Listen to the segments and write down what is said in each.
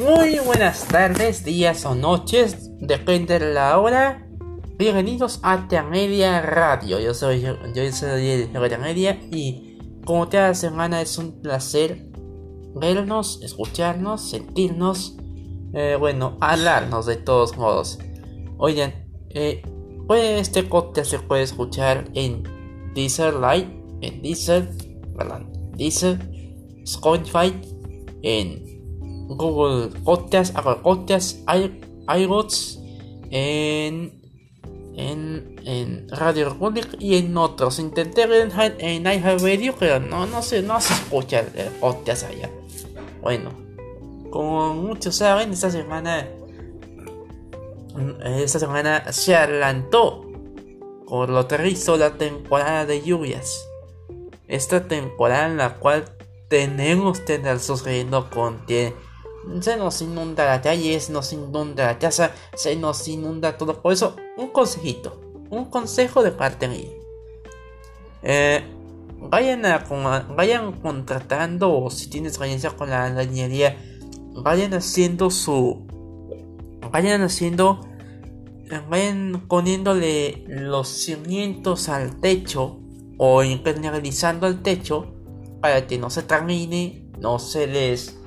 Muy buenas tardes, días o noches, depende de la hora. Bienvenidos a Media Radio. Yo soy yo, soy Media y como cada semana es un placer vernos, escucharnos, sentirnos, eh, bueno, hablarnos de todos modos. Oigan, eh, este podcast se puede escuchar en Deezer Live, en Deezer, perdón, Deezer, Spotify, en Google Podcast, Apple Podcast, en, en, en Radio Republic y en otros. Intenté ver en, iHeartRadio, pero no, no se, no se escucha el podcast allá. Bueno, como muchos saben, esta semana esta semana se adelantó por lo hizo la temporada de lluvias. Esta temporada en la cual tenemos que estar sucediendo con se nos inunda la calle, se nos inunda la casa, se nos inunda todo. Por eso, un consejito, un consejo de parte mía. Eh, vayan, a, vayan contratando, o si tienes experiencia con la ingeniería, vayan haciendo su. Vayan haciendo. Vayan poniéndole los cimientos al techo o impermeabilizando el techo para que no se termine, no se les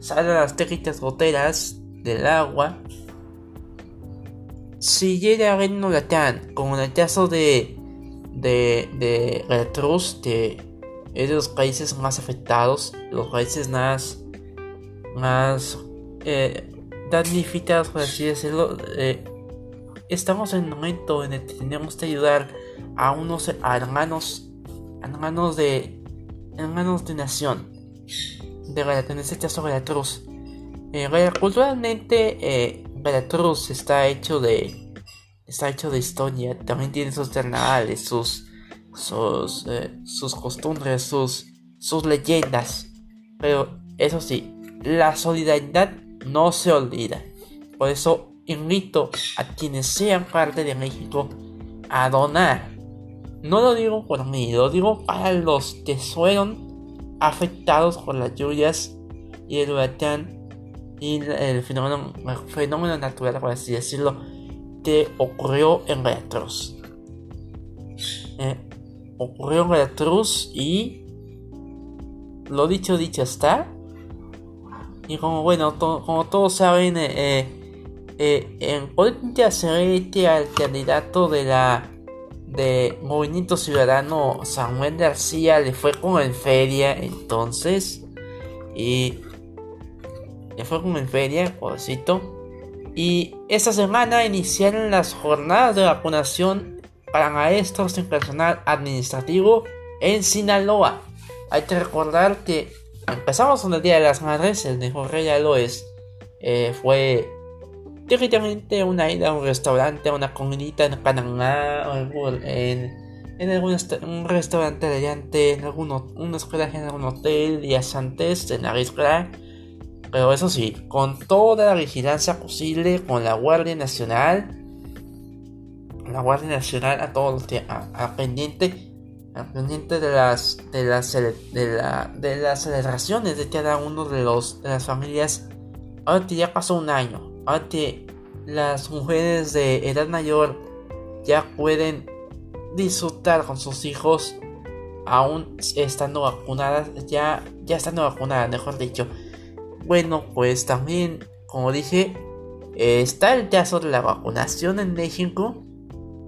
salen las técnicas goteras del agua. Si llega a un huracán, como en el caso de, de, de Retrus, es de los países más afectados, los países más, más eh, damnificados, por así decirlo, eh, estamos en el momento en el que tenemos que ayudar a unos hermanos, hermanos de, hermanos de nación de en este caso Veracruz. Eh, culturalmente eh, Veracruz está hecho de está hecho de historia, también tiene sus carnavales, sus sus, eh, sus costumbres, sus sus leyendas. Pero eso sí, la solidaridad no se olvida. Por eso invito a quienes sean parte de México a donar. No lo digo por mí, lo digo para los que fueron afectados por las lluvias y el huracán y el fenómeno, natural, por así decirlo, que ocurrió en Veracruz. Eh, ocurrió en Veracruz y lo dicho, dicho está. Y como bueno, como todos saben, eh, eh, en política se al candidato de la de Movimiento Ciudadano Samuel García le fue como en feria entonces y le fue como en feria, pobrecito. Y esta semana iniciaron las jornadas de vacunación para maestros y personal administrativo en Sinaloa. Hay que recordar que empezamos con el Día de las Madres, el mejor regalo es, eh, fue directamente una ida a un restaurante, a una comidita en Panamá, o en, en algún un restaurante adelante, en algún un hospedaje en algún hotel, días antes de la isla. Pero eso sí, con toda la vigilancia posible, con la Guardia Nacional, la Guardia Nacional a todos los a, pendiente, a pendiente de las de las de, la, de las celebraciones de cada uno de los de las familias. Ahora ya pasó un año, aunque las mujeres de edad mayor ya pueden disfrutar con sus hijos aún estando vacunadas, ya, ya estando vacunadas, mejor dicho. Bueno, pues también, como dije, está el caso de la vacunación en México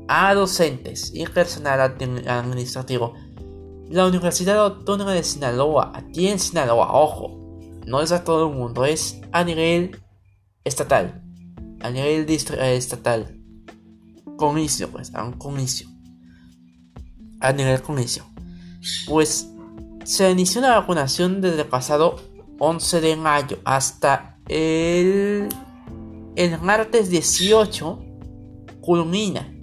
a docentes y personal administrativo. La Universidad Autónoma de Sinaloa, aquí en Sinaloa, ojo, no es a todo el mundo, es a nivel estatal, a nivel eh, estatal, comicio, pues, a un comicio, a nivel comicio, pues se inició la vacunación desde el pasado 11 de mayo hasta el, el martes 18 culmina.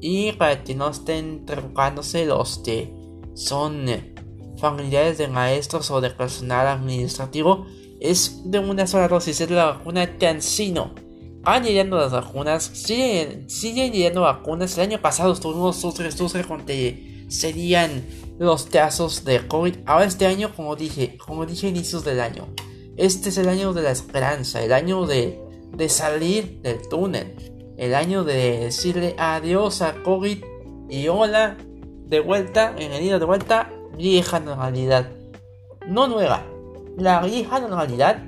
Y para que no estén preocupándose los que son eh, familiares de maestros o de personal administrativo, es de una sola dosis, es la vacuna Cancino. Van llegando las vacunas, siguen, siguen llegando vacunas. El año pasado estuvimos sus con que serían los casos de COVID. Ahora este año, como dije, como dije inicios del año, Este es el año de la esperanza, el año de, de salir del túnel, el año de decirle adiós a COVID y hola, de vuelta, bienvenido de vuelta, vieja normalidad. No nueva, la vieja normalidad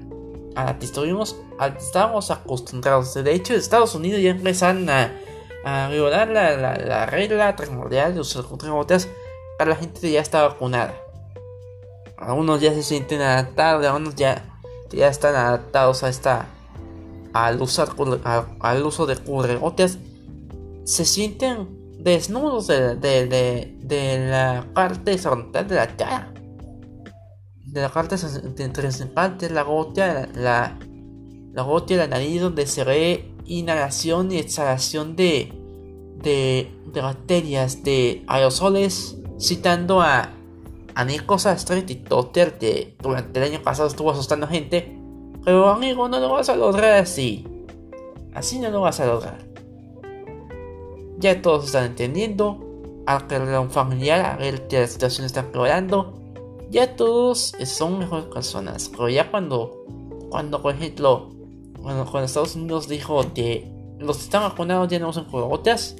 a la que estuvimos, estábamos acostumbrados. De hecho, Estados Unidos ya empezaron a, a violar la, la, la regla primordial de usar botas para la gente ya está vacunada. Algunos ya se sienten adaptados, algunos ya, ya están adaptados a esta al usar al, uso de cubrebocas. Se sienten desnudos de, de, de, de la parte frontal de la cara de la parte principal de la gota, la, la gota de la nariz donde se ve inhalación y exhalación de, de, de bacterias, de aerosoles, citando a, a Nico Sastre y Totter, que durante el año pasado estuvo asustando gente. Pero amigo, no lo vas a lograr así. Así no lo vas a lograr. Ya todos están entendiendo. Al que un familiar, a ver que la situación está empeorando ya todos son mejores personas. Pero ya cuando, cuando por ejemplo, cuando, Estados Unidos dijo que los que están vacunados ya no usan cubrebocas,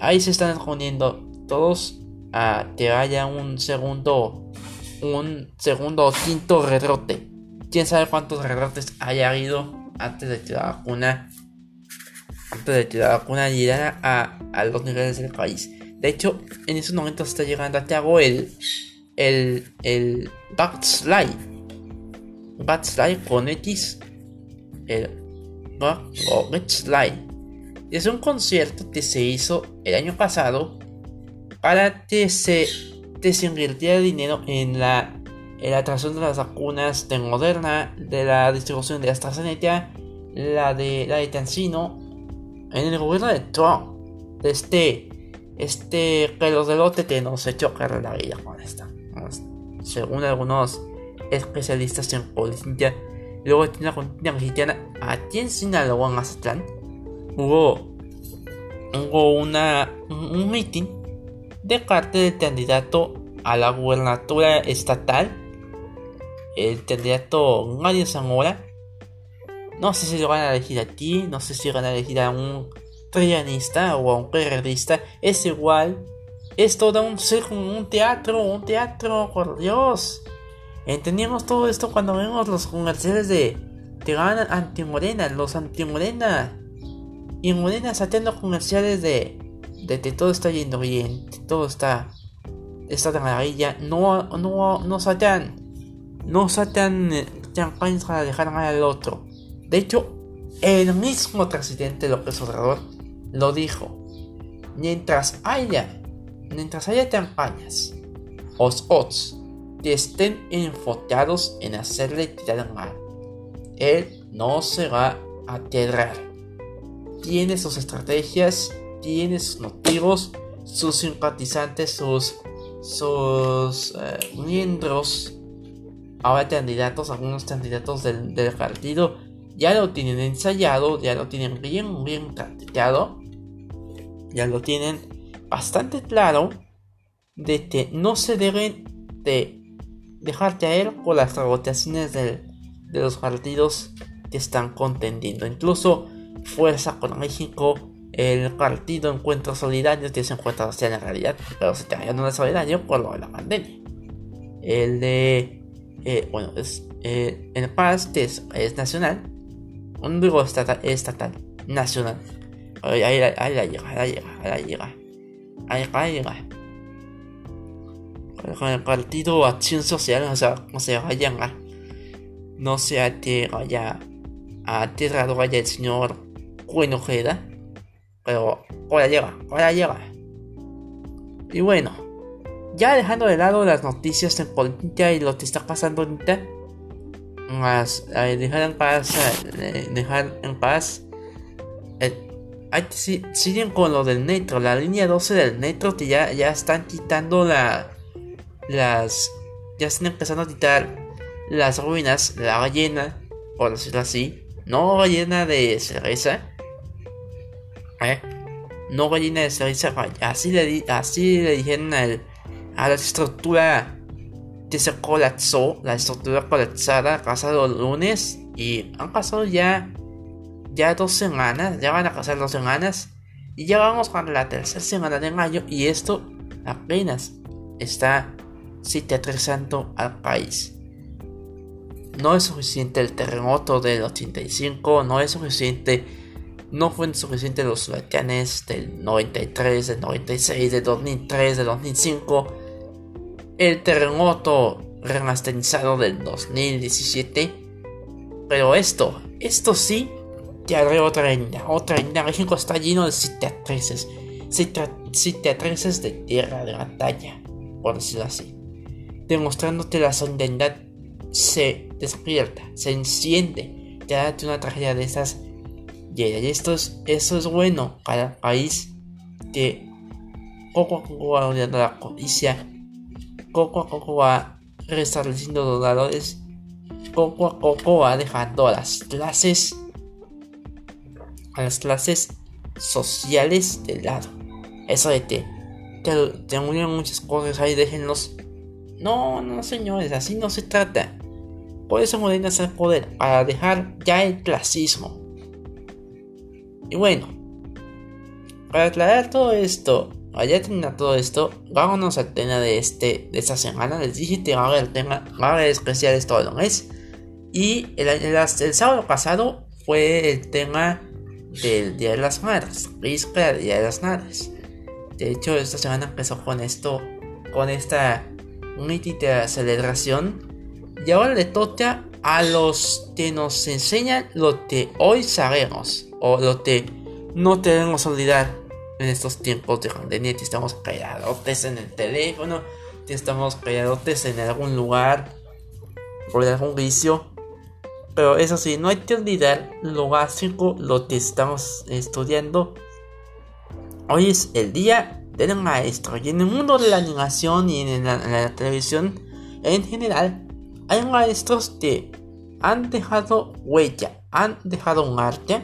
ahí se están poniendo todos a que haya un segundo, un segundo o quinto rebrote. Quién sabe cuántos rebrotes haya habido antes de que la vacuna, antes de que la vacuna llegara a, a los niveles del país. De hecho, en esos momentos está llegando a Tiago el el, el Backslide. Con X. El. Es un concierto que se hizo el año pasado para que se desinvirtiera dinero en la, en la atracción de las vacunas de Moderna, de la distribución de AstraZeneca, la de la de Tancino, en el gobierno de Trump. Este, este que los delote que nos echó caer la vida con esta según algunos especialistas en política, luego de la contienda mexicana aquí en Sinaloa, en Mazatlán, hubo, hubo una, un meeting de parte del candidato a la gubernatura estatal, el candidato Mario Zamora. No sé si lo van a elegir aquí, no sé si van a elegir a un trianista o a un periodista, es igual es todo un un teatro, un teatro, por Dios. Entendíamos todo esto cuando vemos los comerciales de te ganan anti-morena, los anti-morena. Y morena haciendo comerciales de, de que todo está yendo bien, todo está, está de maravilla. No, no, no saltan, no saltan campañas para dejar mal al otro. De hecho, el mismo presidente López Obrador lo dijo. Mientras haya mientras haya campañas o spots que estén enfocados en hacerle tirar mal, él no se va a aterrar. Tiene sus estrategias, tiene sus motivos, sus simpatizantes, sus, sus eh, miembros, ahora candidatos, algunos candidatos del, del, partido, ya lo tienen ensayado, ya lo tienen bien, bien practicado, ya lo tienen bastante claro de que no se deben de dejar caer por las rotaciones de los partidos que están contendiendo. Incluso Fuerza con México, el partido Encuentro Solidario que se encuentra en la realidad, pero se está no es solidario por lo de la pandemia. El de, eh, bueno, es eh, el PAS que es, nacional, un digo estatal, estatal, nacional. Ahí, la llega, ahí la llega, ahí la llega. Con el partido Acción Social, o sea, no se vayan a. No se vaya a aterrado vaya el señor Cuenojeda. Pero ahora llega, ahora llega. Y bueno, ya dejando de lado las noticias en política y lo que está pasando ahorita, más eh, dejar en paz, eh, dejar en paz siguen con lo del metro, la línea 12 del metro que ya, ya están quitando la, las... Ya están empezando a quitar las ruinas, la ballena, por decirlo así. No ballena de cerveza. ¿Eh? No ballena de cerveza, así le, dijeron a la estructura se colapsó, la estructura colapsada, pasado el lunes y han pasado ya, ya dos semanas, ya van a pasar dos semanas y ya vamos para la tercera semana de mayo y esto apenas está cicatrizando al país. No es suficiente el terremoto del 85, no es suficiente, no fue suficiente los huracanes del 93, del 96, del 2003, del 2005, el terremoto remasterizado del 2017. Pero esto, esto sí, te haré otra herida, otra herida. México está lleno de cicatrices, cicatrices de tierra de batalla, por decirlo así. Demostrándote la solidaridad se despierta, se enciende, te da una tragedia de esas. Y esto es, eso es bueno para el país que poco a poco va la codicia, poco a poco va restableciendo los valores, poco a poco va dejando las clases, a las clases sociales de lado. Eso de te, te, te muchas cosas ahí, déjenlos. No, no, señores, así no se trata. Por eso Morena el poder, para dejar ya el clasismo. Y bueno, para aclarar todo esto, allá termina todo esto, vámonos al tema de este de esta semana. Les dije que va a haber el tema, va a haber especiales todo el mes. Y el, el, sábado pasado fue el tema del Día de las Madres, víspera del Día de las Madres. De hecho, esta semana empezó con esto, con esta mítica celebración y ahora le toca a los que nos enseñan lo que hoy sabemos o lo que no debemos olvidar en estos tiempos de pandemia. Que estamos calladotes en el teléfono, que estamos calladotes en algún lugar por algún vicio. Pero eso sí, no hay que olvidar lo básico, lo que estamos estudiando. Hoy es el día del maestro y en el mundo de la animación y en la televisión en general hay maestros que han dejado huella, han dejado un arte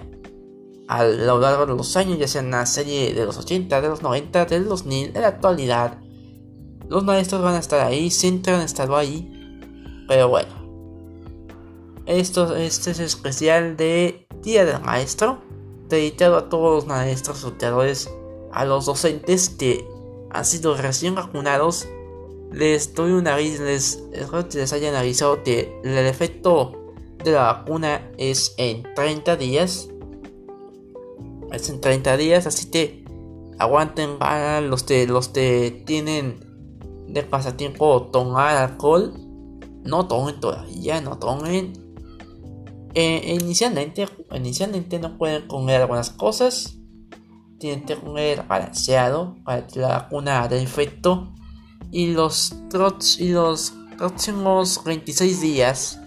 a lo largo de los años, ya sea en la serie de los 80, de los 90, del 2000, de la actualidad. Los maestros van a estar ahí, siempre han estado ahí. Pero bueno, esto, este es especial de Día del Maestro, dedicado a todos los maestros, tuteadores, a los docentes que han sido recién vacunados les doy una les, espero que les haya avisado que el efecto de la vacuna es en 30 días. Es en 30 días, así que aguanten para los que los que tienen de pasatiempo tomar alcohol. No tomen todavía, no tomen. Eh, inicialmente, inicialmente no pueden comer algunas cosas. Tienen que comer balanceado para que la vacuna haga efecto y los, y los próximos 26 días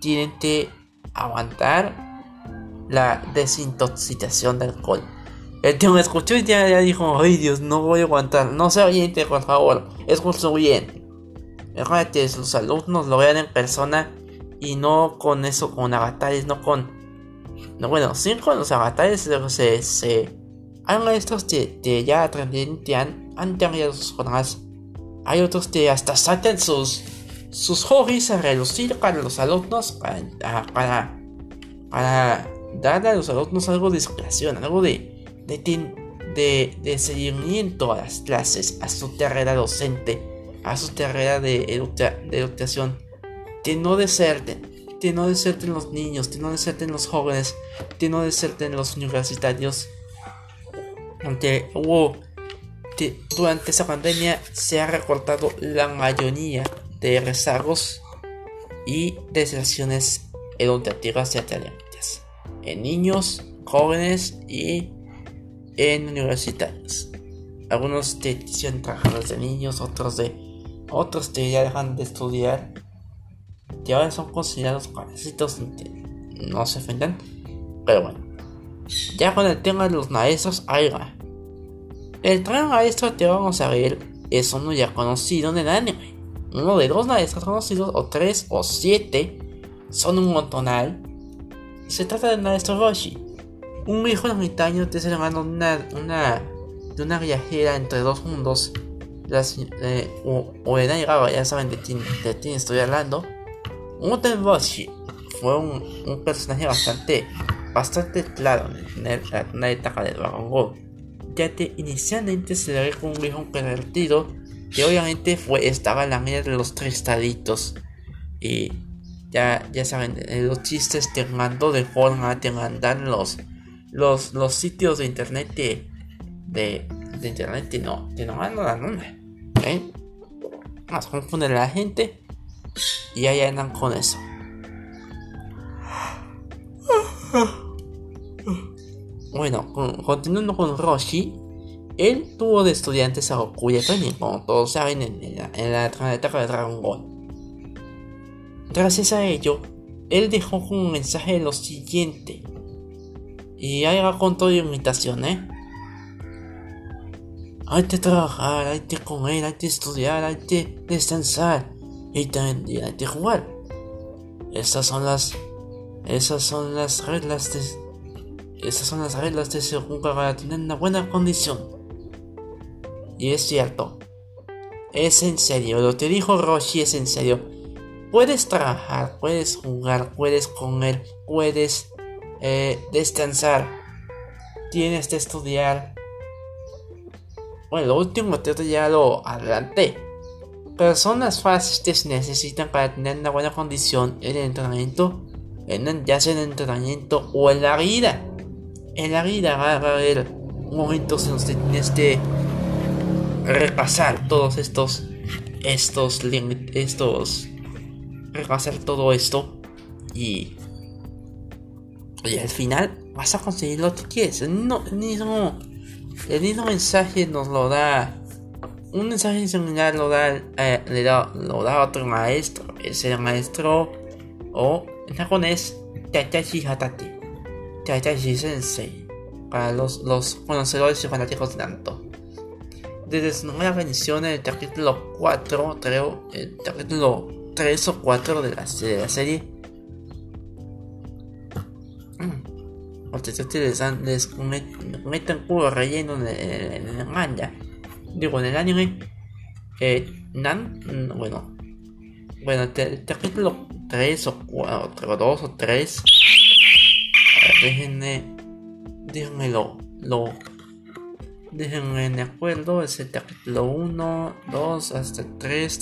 tienen que aguantar la desintoxicación del alcohol. El tío me escuchó y ya, dijo, ay Dios, no voy a aguantar. No se oyente, por favor, escucho bien. Mejor que sus alumnos lo vean en persona y no con eso, con avatares, no con... No, bueno, sí con los avatares se... se hay maestros que, que ya también han, sus jornadas hay otros que hasta sacan sus, sus hobbies a relucir para los alumnos, para, para, para darle a los alumnos algo de inspiración, algo de, de, de, seguimiento a las clases, a su carrera docente, a su carrera de, de educación. Que no deserten, que no deserten los niños, que no deserten los jóvenes, que no deserten los universitarios. Aunque hubo durante esa pandemia se ha recortado la mayoría de rezagos y deserciones educativas y académicas en niños, jóvenes y en universitarios. Algunos de hicieron trabajadores de niños, otros de otros que ya dejan de estudiar y ahora son considerados parásitos no se ofendan pero bueno ya con el tema de los maestros ahí va el gran maestro que vamos a ver es uno ya conocido en el anime. Uno de dos maestros conocidos, o tres, o siete, son un montonal. Se trata del maestro Roshi, un hijo ermitaño que es hermano de una, una, viajera entre dos mundos las, eh, hubiera llegado, ya saben de quién, de estoy hablando. Uten Roshi fue un, un, personaje bastante, bastante claro en, la etapa de Dragon Ball, ya que inicialmente se le ve como un viejo pervertido que obviamente fue, estaba en la media de los tres taditos y ya, ya saben, eh, los chistes te mandó de forma, te mandan los, los, los sitios de internet de, de, internet y no, te no mandan nombre. ¿eh? Más confunden a la gente y ahí andan con eso. Bueno, continuando con Roshi, él tuvo de estudiantes a Goku y también, como todos saben, en, la, en la etapa de Dragon Ball. Gracias a ello, él dejó un mensaje lo siguiente. Y ahí va con toda imitación, ¿eh? Hay que trabajar, hay que comer, hay que estudiar, hay que descansar y también hay que jugar. Esas son las, esas son las reglas de, esas son las reglas de ser para tener una buena condición. Y es cierto, es en serio, lo que dijo Roshi es en serio. Puedes trabajar, puedes jugar, puedes comer, puedes eh, descansar, tienes que estudiar, bueno, lo último ya lo adelanté. Personas fáciles necesitan para tener una buena condición en el entrenamiento, en, ya sea el entrenamiento o en la vida. En la vida va a haber momentos en los que tienes que repasar todos estos, estos, estos, repasar todo esto y, y al final vas a conseguir lo que quieres. No, no el mismo mensaje nos lo da. Un mensaje similar lo da, eh, le da, lo da otro maestro. Es el maestro o en japonés Tatashi Hatati. Tatashi Sensei. Para los, los conocedores y fanáticos de Nanto. Desde su nueva rendición en el capítulo 4, creo, el capítulo 3 o 4 de la, de la serie ustedes les meten puro relleno en el, manga. Digo, en el anime, eh, Nan, bueno, bueno, el capítulo 3 o 4, 2 o 3, déjenme, déjenme lo, lo, déjenme de acuerdo, es el capítulo 1, 2 hasta 3,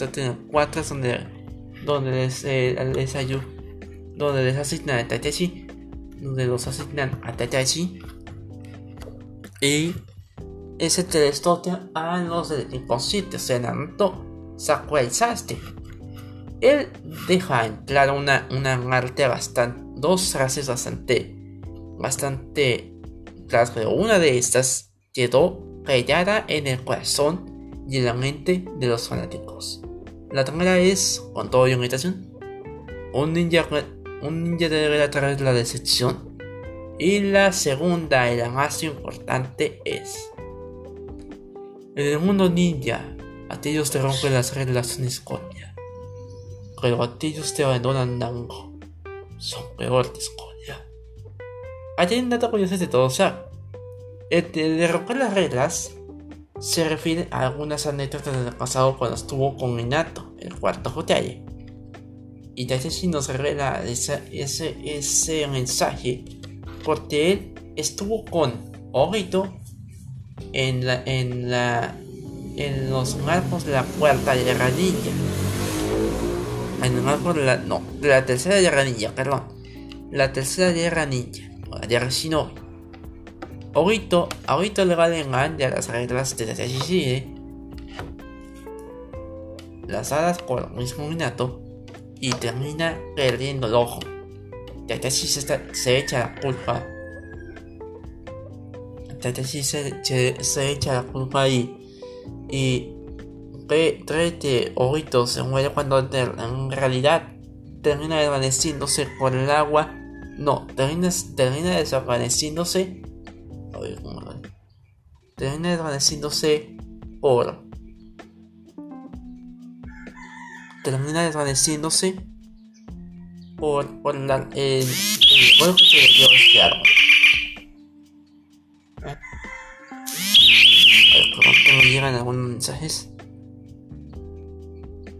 4 es donde, donde les, eh, les ayudo, donde les asignan a Tateshi donde los asignan a Tatashi y ese telescopio a los del inconsciente, se Naruto Sakurai Sasuke. Él deja en claro una, una arte bastante, dos frases bastante, bastante claras, pero una de estas quedó pegada en el corazón y en la mente de los fanáticos. La primera es, con toda imitación, un ninja un ninja debe través de la decepción. Y la segunda y la más importante es, en el mundo ninja, aquellos te rompen las reglas en escoria, pero aquellos te abandonan Dango, son peor que escoria. Hay un dato curioso de todo, sea, el de romper las reglas se refiere a algunas anécdotas del pasado cuando estuvo con Minato, el cuarto Hokage y si nos revela ese, ese, ese mensaje porque él estuvo con Obito en la, en la en los marcos de la cuarta guerra ninja en el marco de la no de la tercera guerra ninja perdón la tercera guerra ninja la guerra shinobi Obito Obito le va a engañar las reglas de la ¿eh? las alas por el mismo Minato y termina perdiendo el ojo. Tatashi se, se echa la culpa. Tatashi se, se, echa la culpa y, y cree que Orito se muere cuando en realidad termina desvaneciéndose por el agua. No, termina, termina desvaneciéndose. Termina desvaneciéndose por termina desvaneciéndose por, por la, el, el golpe que dio este árbol. A me llegan algunos mensajes.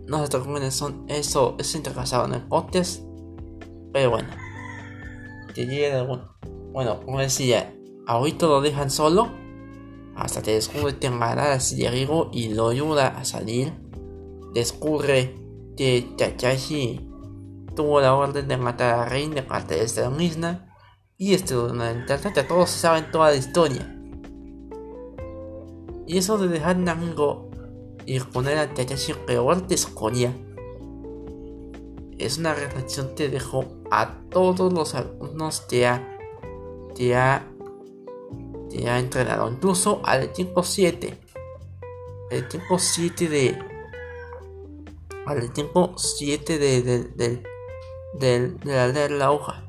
nosotros jóvenes son eso, es intercasado en el cotes. Pero bueno, te llega Bueno, como decía, ahorita lo dejan solo hasta que descubre que la de Rigo y lo ayuda a salir. Descubre que Takashi tuvo la orden de matar a Rey de parte de esta misma y este que todos saben toda la historia. Y eso de dejar a amigo y poner a Takashi peor de escoria es una reflexión que dejó a todos los alumnos que ha, que ha, que ha entrenado, incluso al equipo 7. El equipo 7 de. Al tiempo 7 de, de, de, de, de la hoja.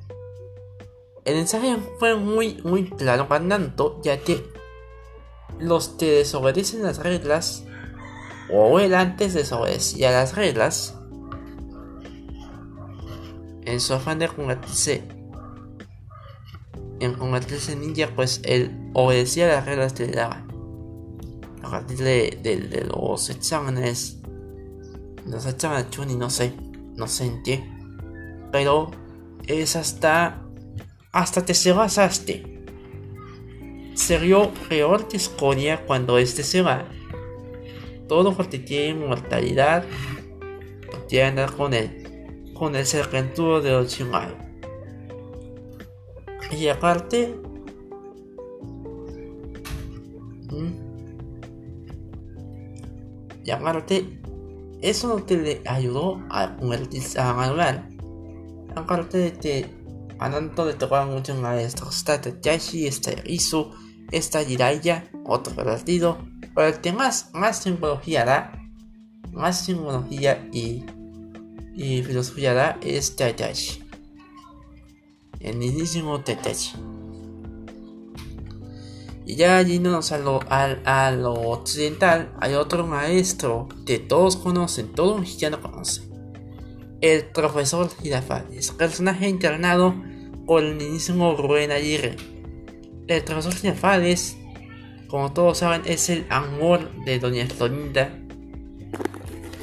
El mensaje fue muy, muy claro para ya que los que desobedecen las reglas, o él antes desobedecía las reglas, en su afán de convertirse en convertirse ninja, pues él obedecía las reglas que le daban. Partir de, de, los exámenes, los exámenes Chuni, no sé, no sé en qué, pero es hasta hasta que se basaste. Sería peor que escoria cuando este se va. Todo porque tiene inmortalidad, quiere andar con él con el serpentudo de Orochimaru. Y aparte, y aparte, eso no te le ayudó a convertirse a manual. Aparte de que a tanto le tocaban muchos maestros, está Yashi, está Isu, está Jiraiya, otro partido, pero el que más, simbología da, más simbología y y filosofía da es Tatashi. El mismísimo Tatashi. Y ya yéndonos a lo, a, lo occidental, hay otro maestro que todos conocen, todo mexicano conoce. El profesor Girafales, personaje internado por el mismísimo Rubén Aguirre. El profesor Girafales, como todos saben, es el amor de Doña Florinda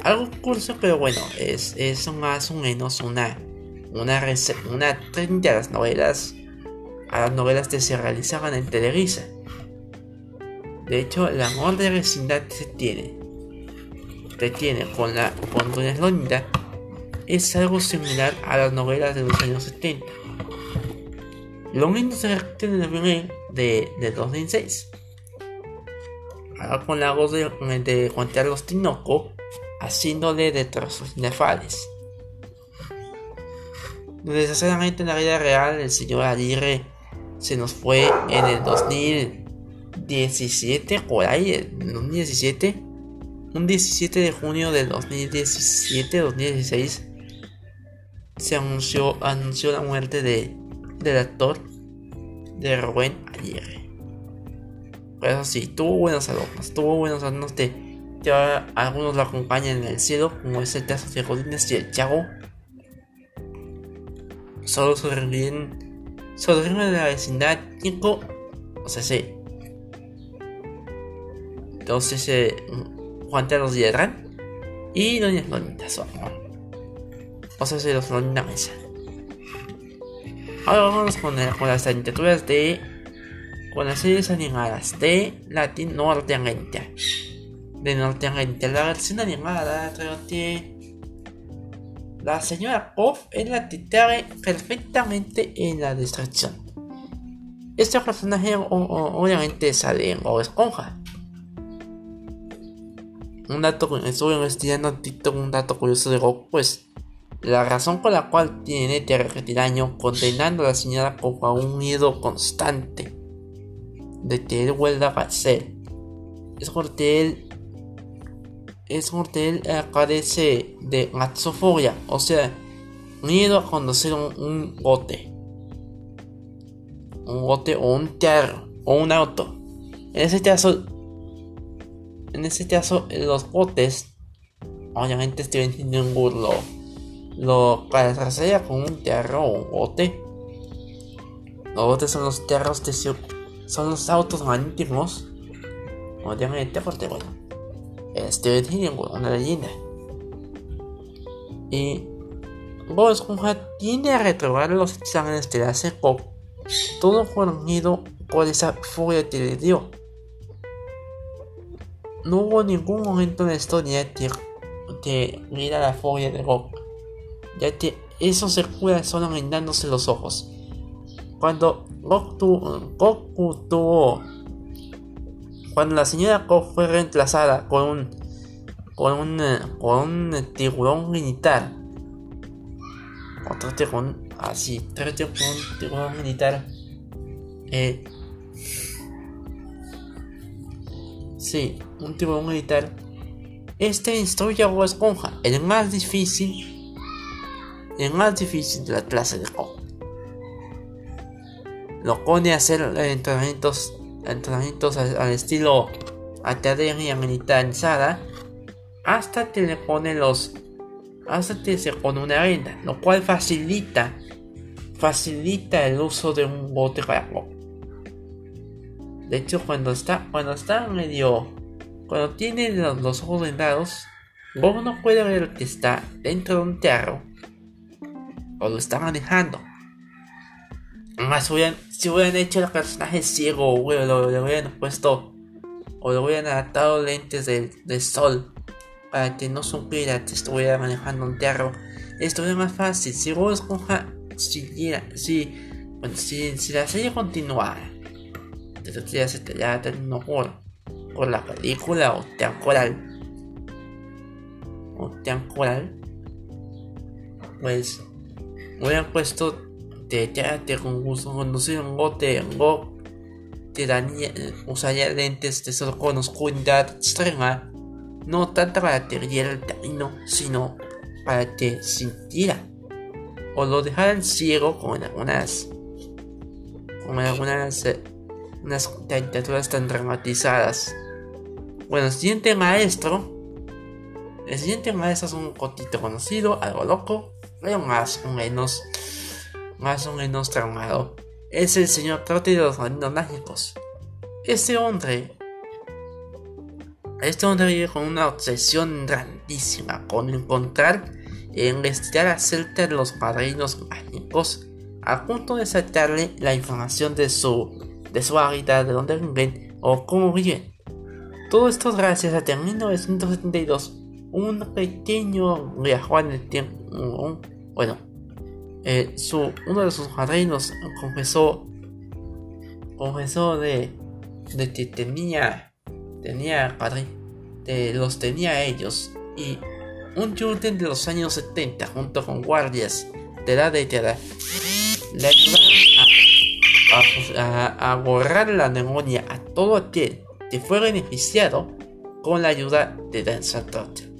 algo curso, pero bueno, es, es más o menos una, una, una de las novelas a las novelas que se realizaban en Televisa. De hecho, el amor de vecindad se tiene, se tiene con la con Doña Londa es algo similar a las novelas de los años 70. Lo mismo se repite en el remake de, de 2006. Ahora con la voz de, de Juan Carlos Tinoco haciéndole de trozos nefales. Desgraciadamente en la vida real el señor Aguirre se nos fue en el 2017, por ahí, en 2017, un 17 de junio del 2017-2016, se anunció, anunció la muerte de, del actor de Rubén Aguirre. Pero sí, tuvo buenos alumnos, tuvo buenos alumnos de ya algunos lo acompañan en el cielo, como es el caso de Godines y el Chago. Solo sobreviven, sobreviven de la vecindad 5, o sea, sí. Entonces, eh, Juan Carlos Villarán y Doña Florinda. O sea, se los Florinda Mesa. Ahora vamos con, las caricaturas de. con las series animadas de Latin Norteamérica de Norteamérica. La versión animada de la señora Off en la titare perfectamente en la descripción. Este personaje obviamente sale en Bob Esponja. Un dato, estuve investigando en un dato curioso de Goku, pues la razón por la cual tiene que repetir año condenando a la señora Off a un miedo constante de que él vuelva a ser es porque él es mortal carece de maxofobia, o sea, miedo a conocer un, un bote. Un bote o un carro o un auto. En ese caso, en ese caso, los botes, obviamente Steven Spielberg lo, lo caracterizaría con un carro o un bote. Los botes son los carros que son los autos marítimos. Obviamente, porque bueno este tiene una leyenda. Y Bob Esponja tiene a retrobar los exámenes de la SECO, todo fornido por esa furia que le dio. No hubo ningún momento en la historia que, que mira la furia de Goku, ya que eso se cura solo vendándose los ojos. Cuando Goku. Cuando la señora Goku fue reemplazada con un. con un. con un tiburón militar. Otro tiburón. Así, otro tiburón, tiburón militar. Eh, sí, un tiburón militar. Este instruye a Esponja, el más difícil. Más difícil de la clase de Goku lo pone a hacer entrenamientos, entrenamientos al, estilo academia militarizada hasta que le pone los hasta que se pone una arena lo cual facilita facilita el uso de un bote agua de hecho cuando está cuando está medio cuando tiene los, ojos vendados vos no puede ver que está dentro de un carro o lo está manejando más si hubieran hecho el personaje ciego, güey, lo, hubieran puesto o le hubieran adaptado lentes de, sol para que no supiera que estuviera manejando un carro. Estuviera más fácil. Si vos siguiera, si, bueno, si, si la serie continuara, entonces se te ya terminó por, la película o te coral. O te coral. Pues hubieran puesto te te con gusto conducir un bote go te daría usaría lentes de sol con oscuridad extrema no tanto para que el camino sino para que sintiera. O lo dejaran ciego con algunas con algunas eh, unas caricaturas tan dramatizadas. Bueno siguiente maestro el siguiente maestro es un cotito conocido algo loco más o menos más o menos traumado, es el señor Trote de los Reinos Mágicos. Este hombre, este hombre vive con una obsesión grandísima con encontrar e investigar acerca de los padrinos mágicos, a punto de sacarle la información de su, de su hábitat, de dónde viven o cómo viven. Todo esto gracias a que en 1972 un pequeño viajó en el tiempo, bueno, eh, su, uno de sus padrinos confesó, confesó de, de que tenía, tenía de los tenía ellos y un Juden de los años 70 junto con guardias de la década le ayudaron a, borrar la neumonía a todo aquel que fue beneficiado con la ayuda de Denzel Trotter.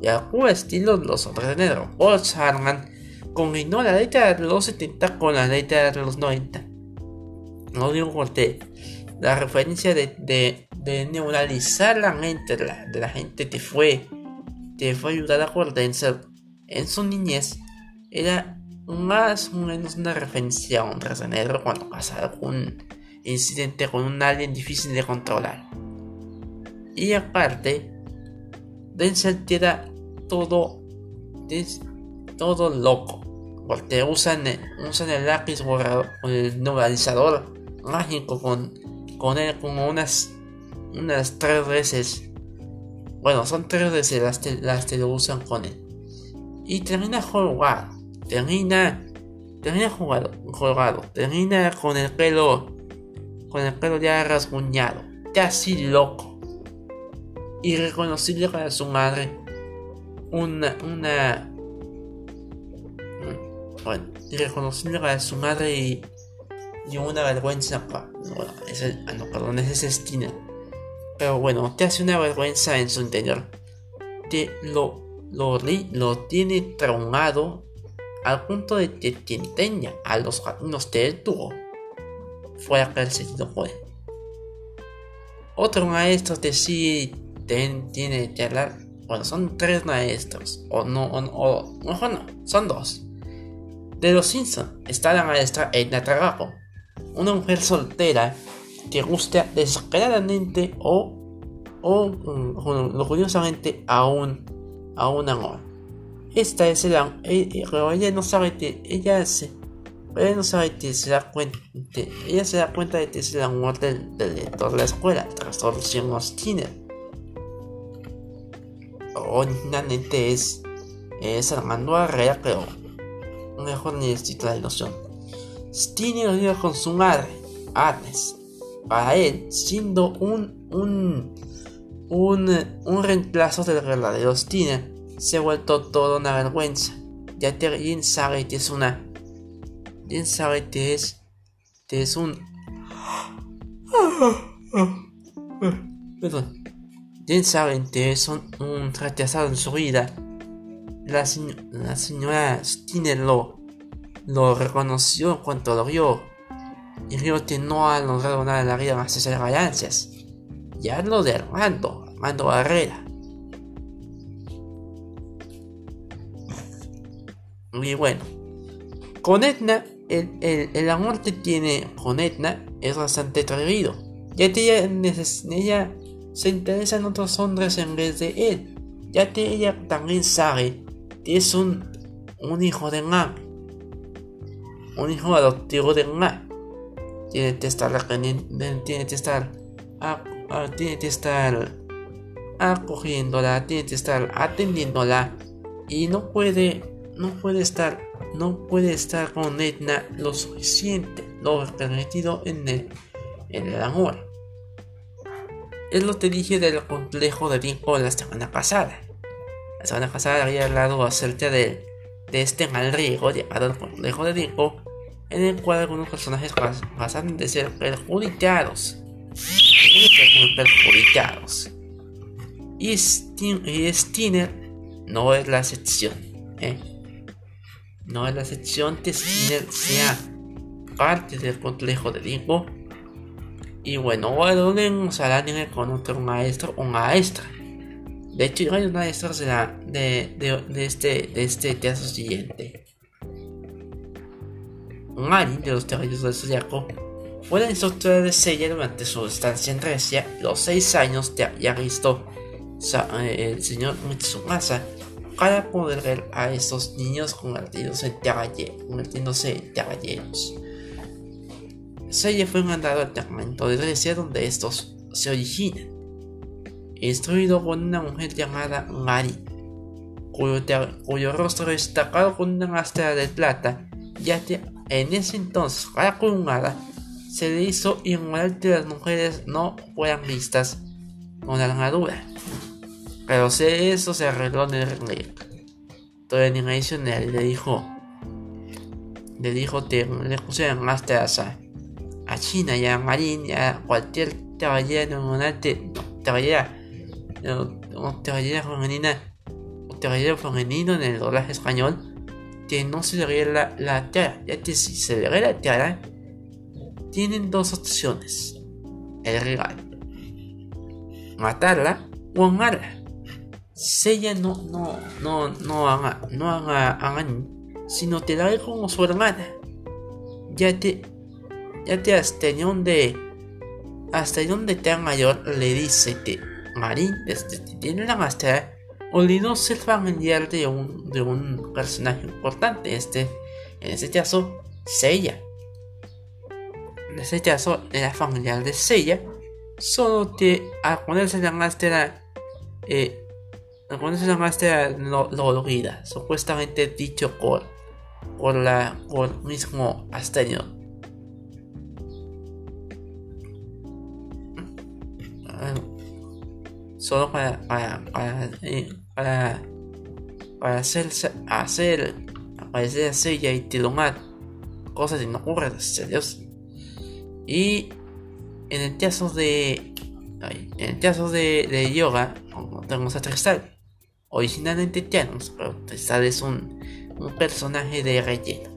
Y al estilo los otros de Paul Harman combinó la década de los 70 con la década de los 90. No digo porque la referencia de, de, neuralizar la mente de la, gente que fue, que fue ayudada por Denzel en su niñez era más o menos una referencia a un negro cuando pasa algún incidente con un alien difícil de controlar. Y aparte, Denzel queda todo, todo loco porque usan, usan el lápiz borrador, el normalizador mágico con, con él como unas, unas tres veces. Bueno, son tres veces las que, las lo usan con él. Y termina jugado, termina, termina jugado, jugado, termina con el pelo, con el pelo ya rasguñado, casi loco. Irreconocible para su madre. Una, una, bueno, irreconocible para su madre y, y una vergüenza para... Bueno, ese, ah, no, perdón, es ese Skinner. Pero bueno, te hace una vergüenza en su interior. Te lo, lo, lo tiene traumado al punto de que a los caminos que él tuvo fuera perseguido por él. Otro maestro que tiene que hablar. Bueno, son tres maestros. O no, o, o mejor no, son dos. De los Simpsons está la maestra Edna Trabajo, una mujer soltera que gusta desesperadamente o, o curiosamente a un, a un amor. esta es el pero ella no sabe que ella se ella no sabe que se da cuenta ella se da cuenta de que es el amor del, del director de la escuela tras solución Ostiner originalmente es es Armando Barrera pero mejor necesita la ilusión Stiner vive con su madre Agnes para él siendo un un un, un reemplazo del verdadero Stiner se ha vuelto toda una vergüenza. Ya bien sabe que es una. Bien sabe que es. Que es un. Perdón. Que es un, retrasado en su vida. La, señora Stiner lo, lo reconoció en cuanto lo vio. Y dijo que no ha logrado nada en la vida más hacer ganancias. Ya lo de Armando, Armando Barrera. Y bueno, con Etna, el, el, amor que tiene con Etna es bastante atrevido. Ya que ella, se interesa en otros hombres en vez de él. Ya que ella también sabe que es un, un hijo de Nga. Un hijo adoptivo de Nga. Tiene que estar, tiene que estar, tiene que estar acogiéndola, tiene que estar atendiéndola y no puede no puede estar, no puede estar con Edna lo suficiente, lo permitido en el, en el amor. Es lo que dije del complejo de tiempo la semana pasada. La semana pasada había hablado acerca de, este mal riego llamado el complejo de tiempo, en el cual algunos personajes pasan de ser perjudicados. Perjudicados. Y, Steiner no es la excepción. ¿eh? no es la excepción que Skinner sea parte del complejo de Dingo. Y bueno, volvemos al anime con otro maestro o maestra. De hecho, hay maestros de, la, de, de, este, de este caso siguiente. Mari de los territorios del Zodiaco fue la instructora de Seiya durante su estancia en Grecia, los 6 años que había visto el señor Mitsumasa para poder ver a estos niños convertidos en caballeros. Seiya fue mandado al campamento de Grecia donde estos se originan, instruido por una mujer llamada Mari, cuyo, rostro destacado con una máscara de plata, ya que en ese entonces para Kurumada se le hizo inmoral que las mujeres no fueran vistas con armadura. Pero eso se arregló en el remake. Todo le dijo. Le dijo que le pusieron más a, a China y a Marín a cualquier caballero monate, caballera, caballera femenina caballero femenino en el doblaje español que no se le ve la, la cara, ya que si se le ve la cara, tienen dos opciones. El regalo. Matarla o amarla. Seiya no, no, no, no haga, no haga, sino te da como su hermana. Ya te, ya te hasta donde, hasta donde te mayor le dice que Marín, desde que tiene la máscara, olvidó ser familiar de un, de un personaje importante, este, en este caso, Seiya. En este caso, era familiar de Seiya, solo que al ponerse la máscara, eh, cuando se llamaste lo, lo olvida, supuestamente dicho por, por la por mismo Astenio. Solo para para para, eh, para, para hacer hacer aparecer a Seiya y Tilomar cosas ocurren, Dios. Y en el caso de en el caso de, de yoga, tenemos a Tristal originalmente Thanos, pero Tristal es un, un personaje de relleno.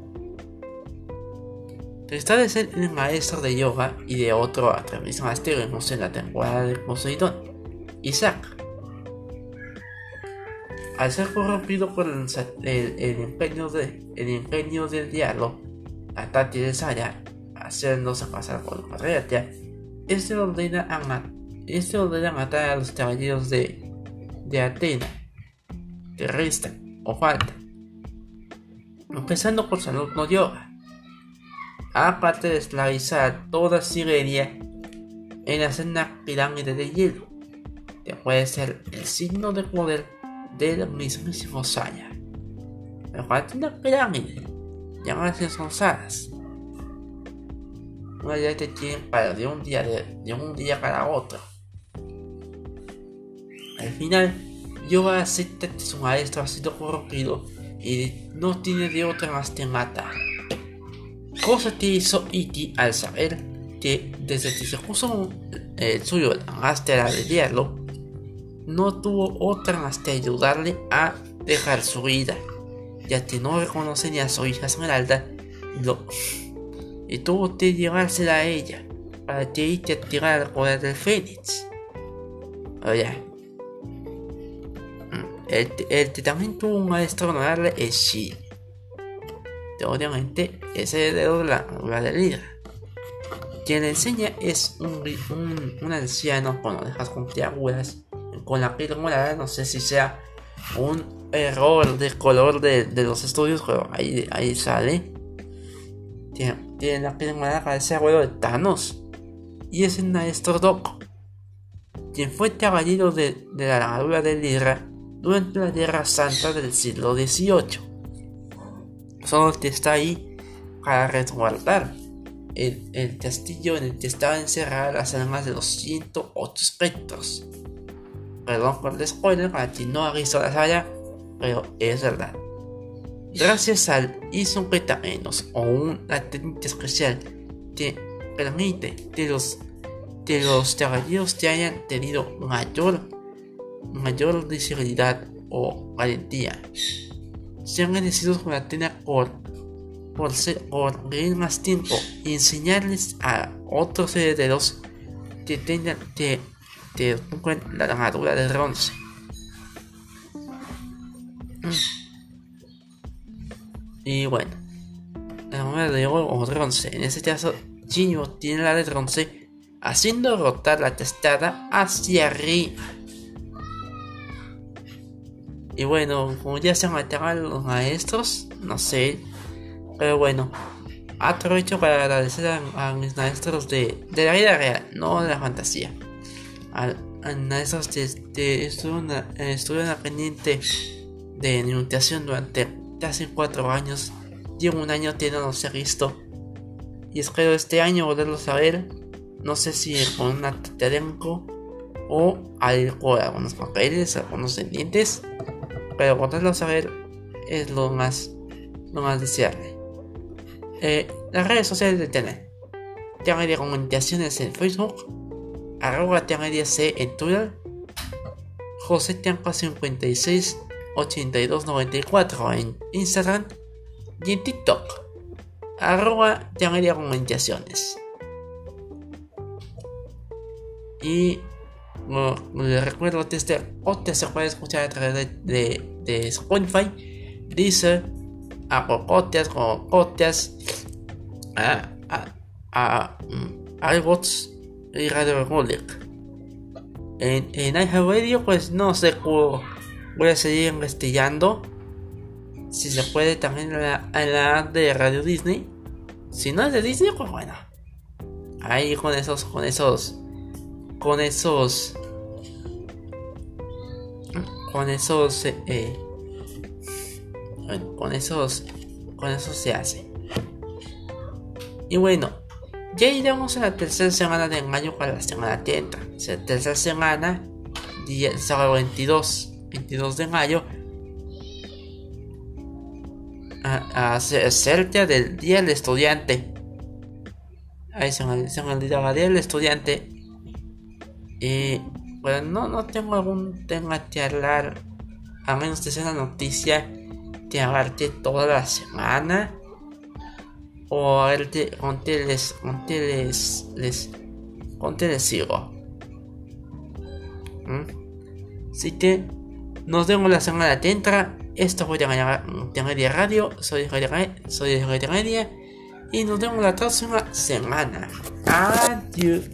Tristal es el, maestro de yoga y de otro atrevido más en la temporada de Poseidón, Isaac. Al ser corrompido por el, el, empeño, de, el empeño del diablo, Tati de Saya, haciéndose pasar por Patriarca, este ordena este ordena matar a los caballeros de, Atena que restan. o falta. Empezando por salud no yoga. Aparte de esclavizar toda Siberia en hacer una pirámide de hielo, que puede ser el signo de poder del mismísimo Saya. Me falta una pirámide, llamadas ensalzadas. Una ya te tienen para de un día de, un día para otro. Al final, Yoga acepta que su maestro ha sido corrompido y no tiene de otra más que matar. Cosa que hizo Iti al saber que desde que se puso el suyo la máscara de diablo, no tuvo otra más que ayudarle a dejar su vida, ya que no reconoce ni a su hija Esmeralda y tuvo que llevársela a ella para que Iti activara el poder del Fénix. Oye, el, el que también tuvo un maestro honorable es Shi. Obviamente es heredero de la de Lira. Quien enseña es un, un, anciano con orejas puntiagudas, con la piel morada. No sé si sea un error de color de, de los estudios, pero ahí, ahí sale. Tiene, la piel morada, parece abuelo de Thanos. Y es el maestro Doko, quien fue caballero de, de la armadura de Lira durante la Guerra Santa del siglo XVIII. Solo que está ahí para resguardar el, castillo en el que estaban encerradas las almas de los 108 espectros. Perdón por el spoiler para quien no ha visto la saga, pero es verdad. Gracias al menos o una técnica especial que permite que los, que los caballeros te hayan tenido mayor mayor disabilidad o valentía. Sean agradecidos con la tena por, por, ser, por vivir más tiempo y enseñarles a otros herederos que tengan que, que la armadura de bronce. Mm. Y bueno, la armadura de oro o bronce. En este caso, Jinyo tiene la de bronce, haciendo rotar la testada hacia arriba. Y bueno, como ya se mataron los maestros, no sé. Pero bueno, aprovecho para agradecer a, mis maestros de, de, la vida real, no de la fantasía. A, maestros que de, estuvieron, aprendiente de enunciación durante casi cuatro años. Llevo un año se visto. Y espero este año volverlos a ver. No sé si con un elenco o algo, algunos papeles, algunos pendientes pero volverlo a ver es lo más, lo más deseable. Eh, las redes sociales de Tener. Tengo de comunicaciones en Facebook, arroba C en Twitter, José Tiampa 56 8294 en Instagram y en TikTok, arroba de comunicaciones. Y les recuerdo que este podcast se puede escuchar a través de, de, Spotify, Deezer, Apple Podcast, como Podcast, a, a, a, a iBots y Radio Republic. En, en iHeartRadio, pues no sé cómo voy a seguir investigando. Si se puede también en la, en la de Radio Disney. Si no es de Disney, pues bueno. Ahí con esos, con esos con esos con esos eh, eh, con esos con eso se hace y bueno ya iremos a la tercera semana de mayo para la semana que entra la tercera semana día, sábado 22 22 de mayo. A, a cerca del día del estudiante. Ahí se me, se me día del estudiante. Y bueno, no, no tengo algún tema que hablar, a menos que sea una noticia que abarque toda la semana. O a ver, conté les, les, les, les sigo. ¿Mm? Así que nos vemos la semana que entra. Esto fue de Radio. Soy soy Media. Y nos vemos la próxima semana. Adiós.